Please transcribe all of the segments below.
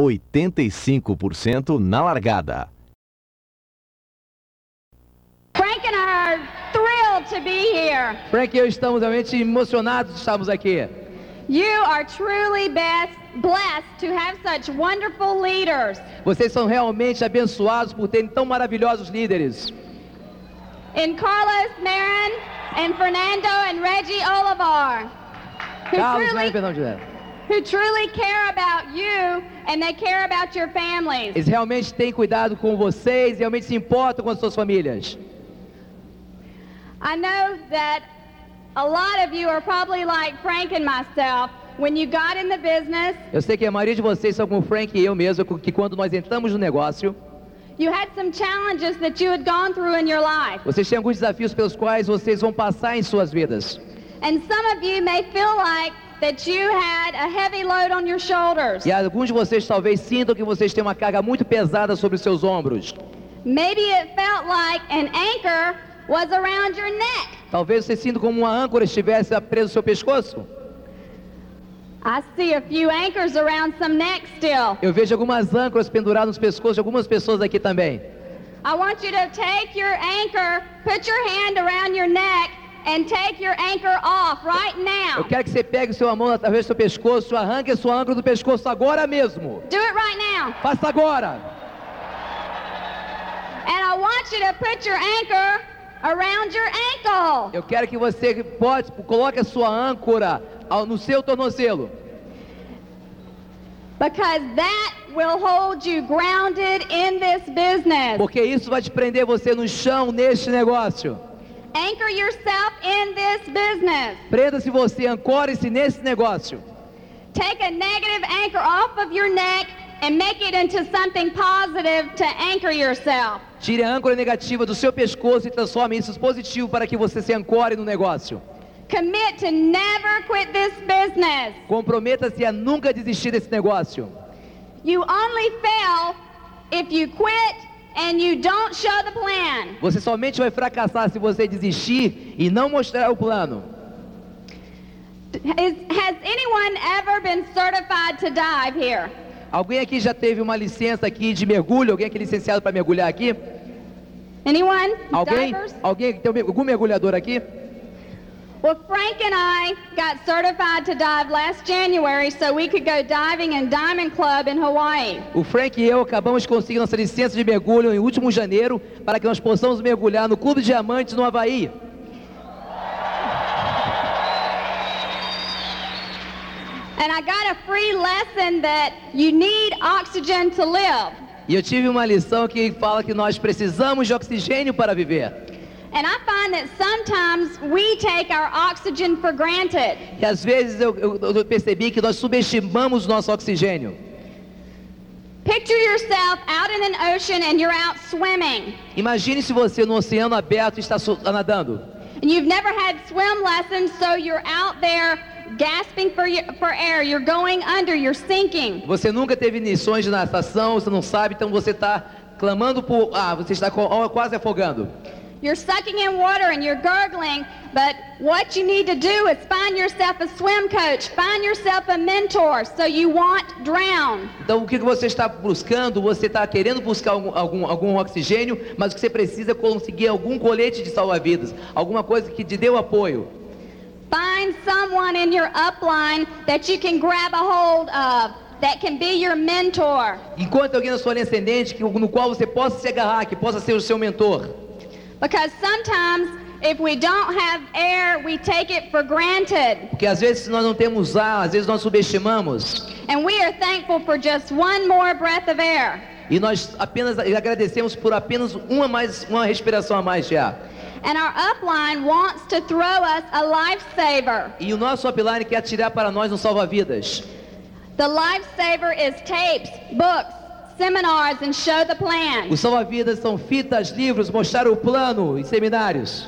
85% na largada. Frank and I are thrilled to be here. Frank e eu estamos realmente emocionados de estarmos aqui. You are truly best, blessed to have such wonderful leaders. Vocês são realmente abençoados por terem tão maravilhosos líderes. In Carlos Marin and Fernando and Reggie Olivar. Carlos, perdão, Juliana. Who truly care about you and they care about your families. Eles realmente têm cuidado com vocês, realmente se importam com as suas famílias. I know that a lot of you are probably like Frank and myself. When you got in the business, Eu sei que a maioria de vocês são como Frank e eu mesmo, que quando nós entramos no negócio, you had some challenges that you had gone through in your life. vocês têm alguns desafios pelos quais vocês vão passar em suas vidas. And some of you may feel like that you had a heavy load on your shoulders. E alguns de vocês talvez sintam que vocês têm uma carga muito pesada sobre os seus ombros. Maybe it felt like an anchor was around your neck. Talvez você sinta como uma âncora estivesse presa ao seu pescoço. I see a few anchors around some necks still. Eu vejo algumas âncoras penduradas nos pescoços de algumas pessoas aqui também. I want you to take your anchor, put your hand around your neck, and take your anchor off right Eu now. quero que você pegue sua mão através do seu pescoço, arranque a sua âncora do pescoço agora mesmo. Do it right now. Faça agora. And I want you to put your anchor around your ankle. Eu quero que você pode, coloque a sua âncora no seu tornozelo. Because that will hold you grounded in this business. Porque isso vai te prender você no chão neste negócio. Anchor yourself in this business. Prenda-se você, ancore-se nesse negócio. Take a negative anchor off of your neck and make it into something positive to anchor yourself. Tire a âncora negativa do seu pescoço e transforme isso em positivo para que você se ancore no negócio. Commit to never quit this business. Comprometa-se a nunca desistir desse negócio. You only fail if you quit and you don't show the plan. Você somente vai fracassar se você desistir e não mostrar o plano. Is, has anyone ever been certified to dive here? Alguém aqui já teve uma licença aqui de mergulho? Alguém aqui é licenciado para mergulhar aqui? Anyone? Alguém? Divers? Alguém tem algum mergulhador aqui? Well, Frank and I got certified to dive last January so we could go diving in Diamond Club in Hawaii. O Frank e eu acabamos de conseguir nossa licença de mergulho em último janeiro para que nós possamos mergulhar no Clube Diamantes no Havaí. And I got a free lesson that you need oxygen to live. E eu tive uma lição que fala que nós precisamos de oxigênio para viver. And I find that sometimes we take our oxygen for granted. E às vezes eu, eu- eu percebi que nós subestimamos nosso oxigênio. Picture yourself out in an ocean and you're out swimming. Imagine se você no oceano aberto está nadando. And you've never had swim lessons, so you're out there gasping for, for air. You're going under, you're sinking. Você nunca teve lições de natação, você não sabe, então você está clamando por. Ah, você está quase afogando. You're sucking in water and you're gurgling, but what you need to do is find yourself a swim coach, find yourself a mentor so you won't drown. Então o que você está buscando? Você está querendo buscar algum, algum, algum oxigênio, mas o que você precisa é conseguir algum colete de salva-vidas, alguma coisa que te dê o apoio. Find someone in your upline that you can grab a hold of, that can be your mentor. Encontre alguém na sua linha ascendente que, no qual você possa se agarrar, que possa ser o seu mentor. Because sometimes if we don't have air, we take it for granted. Porque às vezes nós não temos ar, às vezes nós subestimamos. And we are thankful for just one more breath of air. E nós apenas agradecemos por apenas uma, mais, uma respiração a mais de ar. And our upline wants to throw us a lifesaver. E o nosso upline quer tirar para nós um salva-vidas. The lifesaver is tapes, books, seminars, and show the plan. Os salva-vidas são fitas, livros, mostrar o plano e seminários.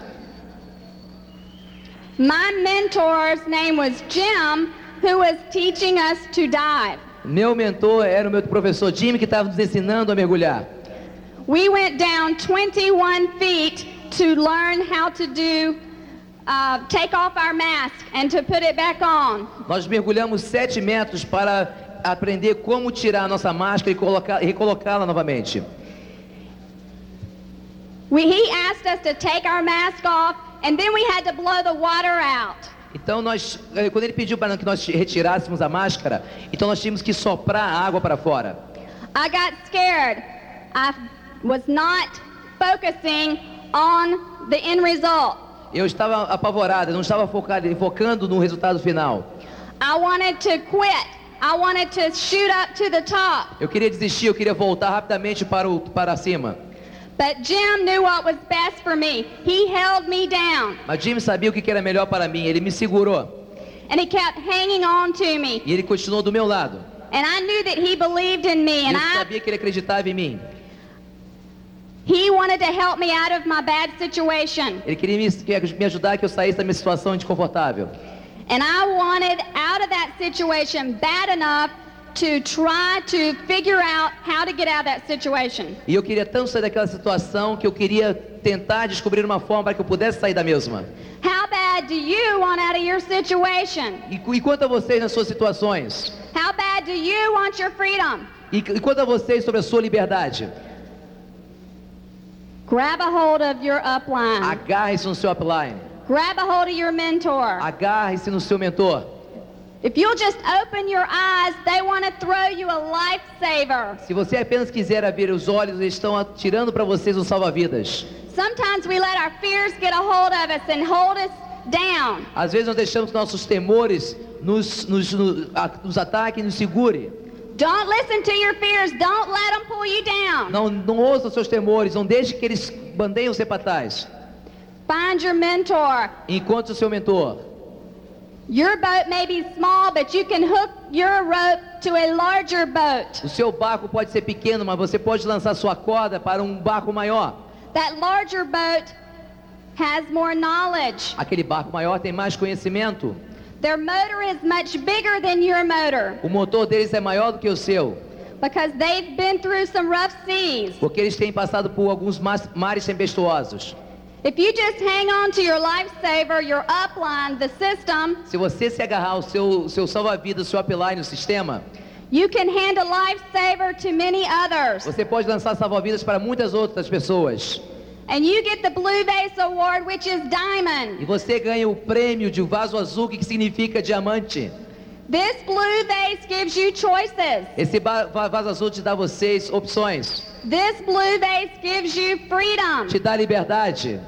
My mentor's name was Jim, who was teaching us to dive. Meu mentor era o meu professor Jimmy que estava nos ensinando a mergulhar. We went down 21 feet to learn how to do, uh, take off our mask and to put it back on. Nós mergulhamos sete metros para aprender como tirar a nossa máscara e colocar- e recolocá-la novamente. We, he asked us to take our mask off, and then we had to blow the water out. Então nós, eh, quando ele pediu para que nós retirássemos a máscara, então nós tínhamos que soprar a água para fora. I got scared. I was not focusing on the end result. Eu estava apavorada, não estava focado, focando no resultado final. I wanted to quit. I wanted to shoot up to the top. Eu queria desistir, eu queria voltar rapidamente para, o, para cima. But Jim knew what was best for me. He held me down Mas Jim sabia o que era melhor para mim, ele me segurou. and he kept hanging on to me. E ele continuou do meu lado. And I knew that he believed in me and eu I sabia que ele acreditava em mim. he wanted to help me out of my bad situation. Ele queria me, que- me ajudar que eu saísse da minha situação desconfortável. And I wanted out of that situation bad enough to try to figure out how to get out of that situation. E eu queria tanto sair daquela situação que eu queria tentar descobrir uma forma para que eu pudesse sair da mesma. How bad do you want out of your situation? E, e quanto a vocês nas suas situações? How bad do you want your freedom? E, e quanto a vocês sobre a sua liberdade? Grab a hold of your upline. Agarre-se no seu upline. Grab a hold of your mentor. Agarre-se no seu mentor. If you'll just open your eyes, they want to throw you a lifesaver. Se você apenas quiser abrir os olhos, eles estão atirando para vocês um salva-vidas. Sometimes we let our fears get a hold of us and hold us down. Às vezes nós deixamos nossos temores nos, nos, nos, ataquem e nos segure. Don't listen to your fears. Don't let them pull you down. Não, não ouça seus temores, não deixe que eles bandeiam você para trás. Find your mentor. Encontre o seu mentor. Your boat may be small, but you can hook your rope to a larger boat. O seu barco pode ser pequeno, mas você pode lançar sua corda para um barco maior. That larger boat has more knowledge. Aquele barco maior tem mais conhecimento. Their motor is much bigger than your motor O motor deles é maior do que o seu, because they've been through some rough seas. porque eles têm passado por alguns mares tempestuosos. If you just hang on to your lifesaver, your upline, the system, Se você se agarrar ao seu, seu salva-vidas, seu upline, o sistema, you can hand a lifesaver to many others. você pode lançar salva-vidas para muitas outras pessoas. And you get the Blue Vase Award, which is E diamond. você ganha o prêmio de vaso azul, que significa diamante. This blue vase gives you choices. Esse vaso azul te dá vocês opções, This blue vase gives you freedom. te dá liberdade,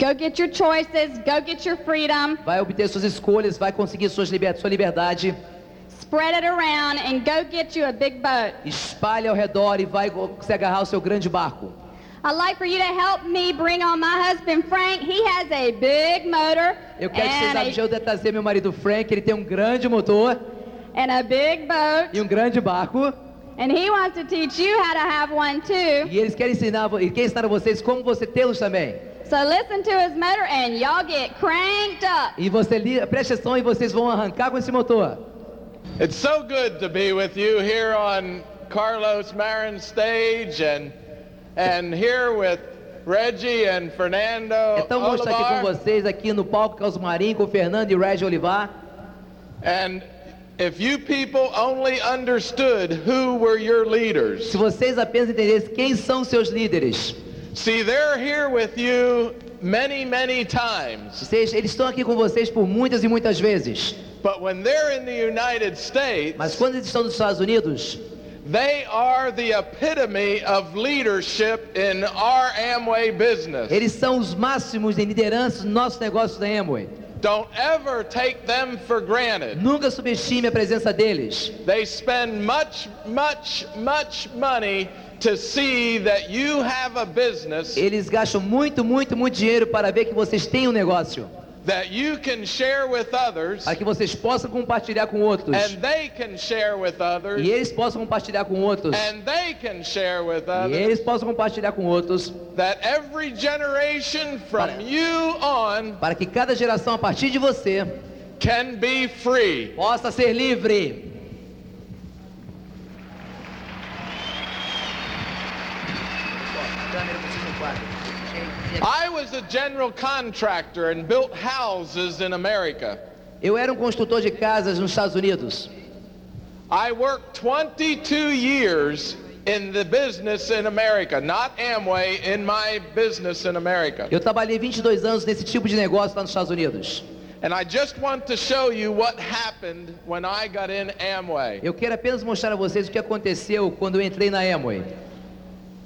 Go get your choices, go get your freedom, vai obter suas escolhas, vai conseguir suas liber- sua liberdade, spread it around, and go get you a big boat. espalhe ao redor e vai se agarrar ao seu grande barco. I'd like for you to help me bring on my husband Frank. He has a big motor Eu quero que vocês and, ajudem a trazer meu marido Frank, ele tem um grande motor and a big boat, e um grande barco. and he wants to teach you how to have one too. E eles querem ensinar, vo- e quer ensinar a vocês como você tê-los também. So listen to his motor, and y'all get cranked up. E você li, preste atenção e vocês vão arrancar com esse motor. It's so good to be with you here on Carlos Marin's stage and and here with Reggie and Fernando É tão bom estar aqui com vocês aqui no palco Carlos Marim com o Fernando e o Reggie Olivar. And if you people only understood who were your leaders. Se vocês apenas entendessem quem são seus líderes. See, they're here with you many, many times. Vocês, eles estão aqui com vocês por muitas e muitas vezes. But when they're in the United States, Mas quando eles estão nos Estados Unidos, they are the epitome of leadership in our Amway business. eles são os máximos em liderança no nosso negócio da Amway. Don't ever take them for granted. Nunca subestime a presença deles. They spend much, much, much money to see that you have a business Eles gastam muito, muito, muito dinheiro para ver que vocês têm um negócio. that you can share with others Para que vocês possam compartilhar com outros. and they can share with others E eles possam compartilhar com outros. and they can share with E others eles possam compartilhar com outros. that every generation from Para- you on Para que cada geração a partir de você can be free. possa ser livre. I was a general contractor and built houses in America. Eu era um construtor de casas nos Estados Unidos. I worked 22 years in the business in America, not Amway, in my business in America. Eu trabalhei 22 anos nesse tipo de negócio lá nos Estados Unidos. And I just want to show you what happened when I got in Amway. Eu quero apenas mostrar a vocês o que aconteceu quando eu entrei na Amway.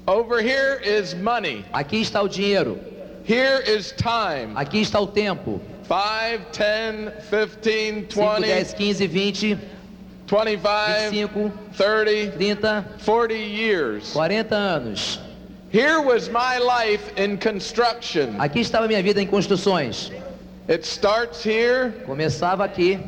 Over here is money. Aqui está o dinheiro, Here is time. aqui está o tempo. 5, 10, 15, 5, 10, 15, 20, 25, 25, 30, 30, 40 years. 40 anos. Here was my life in construction. Aqui estava minha vida em construções. It starts here Começava aqui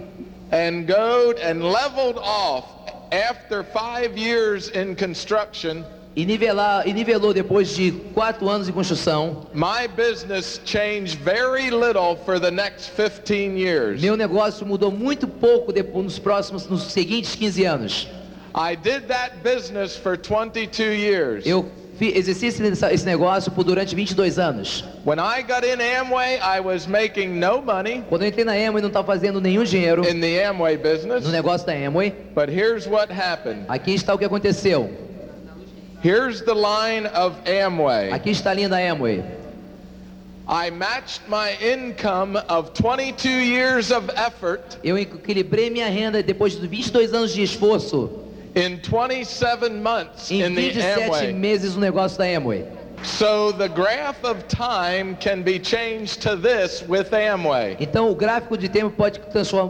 and goed and leveled off after five years in construction. E, nivelar, e nivelou depois de quatro anos em construção. My business changed very little for the next 15 years. Meu negócio mudou muito pouco depois, nos próximos, nos seguintes 15 anos. I did that business for 22 years. Eu exerci esse, esse negócio por durante 22 anos. When I got in Amway, I was making no money Quando eu entrei na Amway, não estava fazendo nenhum dinheiro in the Amway business. no negócio da Amway. But here's what happened. Aqui está o que aconteceu. Here's the line of Amway. Aqui está a linha da Amway. I matched my income of 22 years of effort Eu equilibrei minha renda depois de 22 anos de esforço in 27 months em in the 27 Amway. meses no negócio da Amway. So the graph of time can be changed to this with Amway. Então o gráfico de tempo pode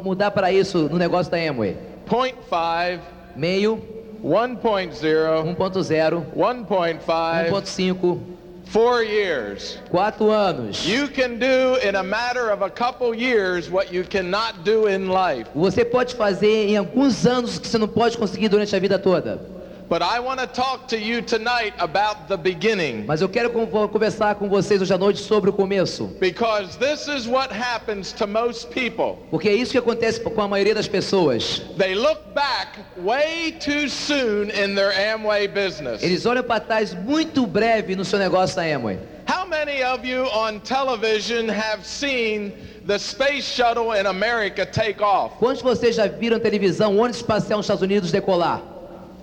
mudar para isso no negócio da Amway. 0.5, Meio, 1.0, 1.0, 1.5, 1.5, four years. 4 anos. You can do in a matter of a couple years what you cannot do in life. Você pode fazer em alguns anos o que você não pode conseguir durante a vida toda. But I want to talk to you tonight about the beginning. Mas eu quero conversar com vocês hoje à noite sobre o começo. Because this is what happens to most people. Porque é isso que acontece com a maioria das pessoas. They look back way too soon in their Amway business. Eles olham para trás muito breve no seu negócio da Amway. How many of you on television have seen the space shuttle in America take off? Quantos de vocês já viram televisão o ônibus espacial nos Estados Unidos decolar?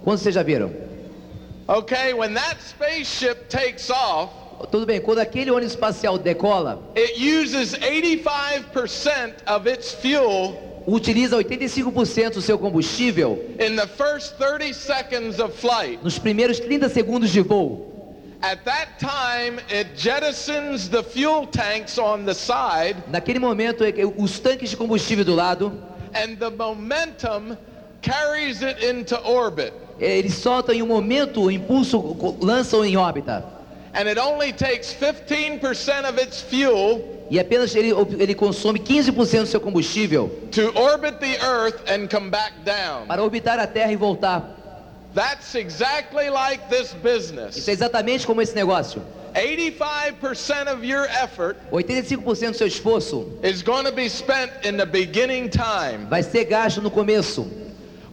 Quantos vocês já viram? Okay, when that spaceship takes off, Tudo bem, quando aquele ônibus espacial decola, it uses 85% of its fuel utiliza 85% do seu combustível in the first 30 seconds of flight. nos primeiros 30 segundos de voo. At that time, it jettisons the fuel tanks on the side, Naquele momento, é os tanques de combustível do lado, and the momentum carries it into orbit. Eles soltam em um momento, o impulso lançam em órbita. And it only takes 15% of its fuel E apenas ele, ele consome 15% do seu combustível to orbit the Earth and come back down. para orbitar a Terra e voltar. That's exactly like this Isso business. é exatamente como esse negócio. 85% of your effort 85% do seu esforço is going to be spent in the beginning time. vai ser gasto no começo.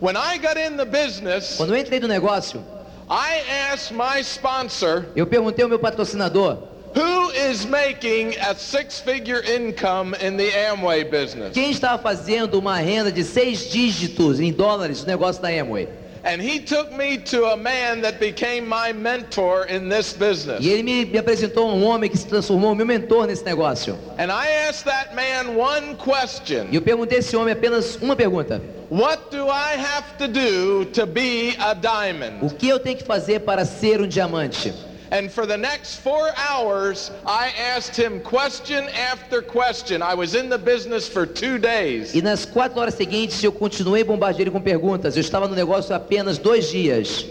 When I got in the business, Quando eu entrei no negócio, I asked my sponsor, eu perguntei ao meu patrocinador, who is making a six-figure income in the Amway business? quem estava fazendo uma renda de seis dígitos em dólares no negócio da Amway. And he took me to a man that became my mentor in this business. E ele me, me apresentou um homem que se transformou meu mentor nesse negócio. And I asked that man one E question. eu perguntei a esse homem apenas uma pergunta: What do I have to do to be a diamond? O que eu tenho que fazer para ser um diamante? And for the next four hours, I asked him question after question. I was in the business for two days. E nas quatro horas seguintes eu continuei bombardeando ele com perguntas. Eu estava no negócio apenas dois dias.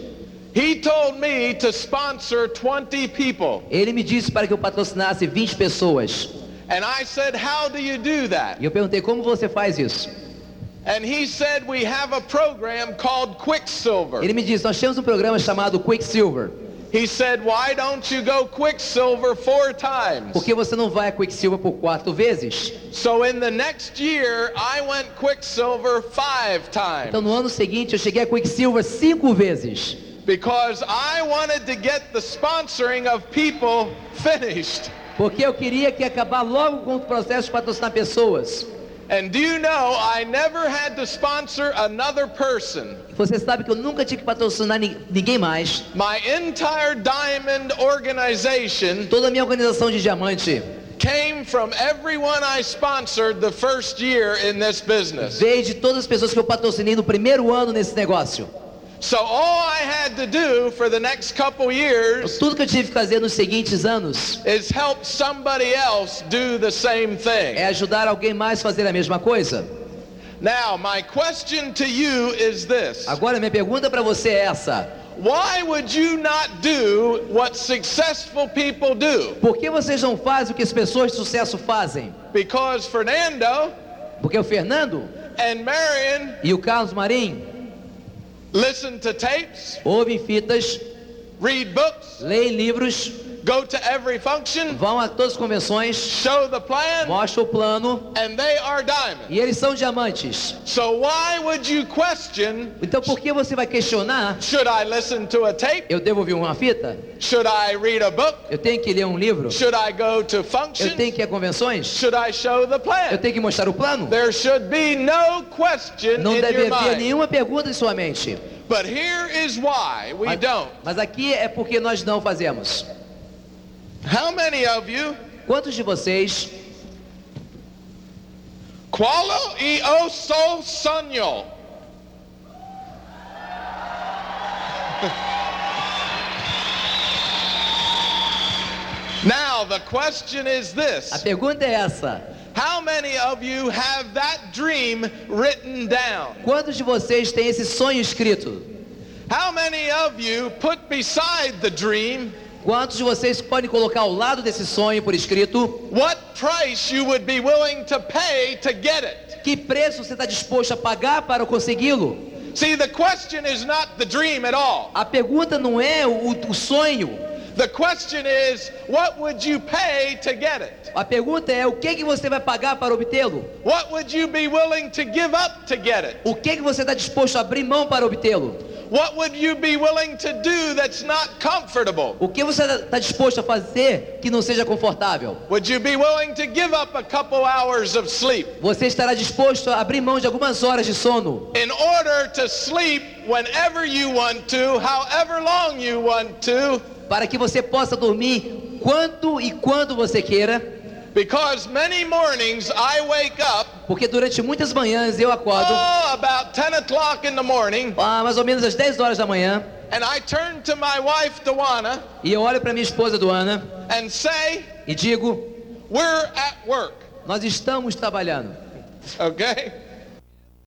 He told me to sponsor 20 people. Ele me disse para que eu patrocinasse 20 pessoas. And I said, How do you do that? E eu perguntei como você faz isso. And he said, We have a program called Quicksilver. Ele me disse: nós temos um programa chamado Quicksilver. He said, Why don't you go Quicksilver four times? Por que você não vai a Quicksilver por quatro vezes? So in the next year, I went Quicksilver five times Então no ano seguinte eu cheguei a Quicksilver cinco vezes. because I wanted to get the sponsoring of people finished. Porque eu queria que acabar logo com o processo de patrocinar pessoas. And do you know I never had to sponsor another person? Você sabe que eu nunca tive que patrocinar ni- ninguém mais. My entire diamond organization Toda a minha organização de diamante came from everyone I sponsored the first year in this business. veio de todas as pessoas que eu patrocinei no primeiro ano nesse negócio. So all I had to do for the next couple years Tudo que eu tive que fazer nos seguintes anos is help somebody else do the same thing. é ajudar alguém mais a fazer a mesma coisa. Now, my question to you is this. Agora minha pergunta para você é essa: Why would you not do what successful people do? Por que vocês não fazem o que as pessoas de sucesso fazem? Because Fernando Porque o Fernando and Marion e o Carlos Marim listen to tapes, ouvem fitas, read books, leem livros, go to every function, vão a todas as convenções, show the plan, mostram o plano and they are diamonds. e eles são diamantes. So why would you question, Então por que você vai questionar? should I listen to a tape? Eu devo ouvir uma fita? Should I read a book? Eu tenho que ler um livro? Should I go to Eu functions? tenho que ir a convenções? Should I show the Eu plan? tenho que mostrar o plano? There should be no question Não in deve your haver mind. nenhuma pergunta em sua mente. But here is why we Mas, don't. mas aqui é porque nós não fazemos. How many of you Quantos de vocês qualo e o so sonho? Now the question is this. A pergunta é essa: How many of you have that dream written down? quantos de vocês têm esse sonho escrito? How many of you put beside the dream Quantos de vocês podem colocar ao lado desse sonho por escrito? what price you would be willing to pay to get it? Que preço você está disposto a pagar para consegui-lo? See, the question is not the dream at all. A pergunta não é o, o sonho. The question is, what would you pay to get it? A pergunta é o que, que você vai pagar para obtê-lo? What would you be willing to give up to get it? O que, que você está disposto a abrir mão para obtê-lo? What would you be willing to do that's not comfortable? O que você está disposto a fazer que não seja confortável? Would you be willing to give up a couple hours of sleep Você estará disposto a abrir mão de algumas horas de sono in order to sleep whenever you want to, however long you want to? Para que você possa dormir quanto e quando você queira? Because many mornings I wake up, Porque durante muitas manhãs eu acordo, oh, about 10 o'clock in the morning, ah, mais ou menos às 10 horas da manhã, and I turn to my wife, Dawana, e eu olho para minha esposa Duana and say, e digo: We're at work, Nós estamos trabalhando. okay?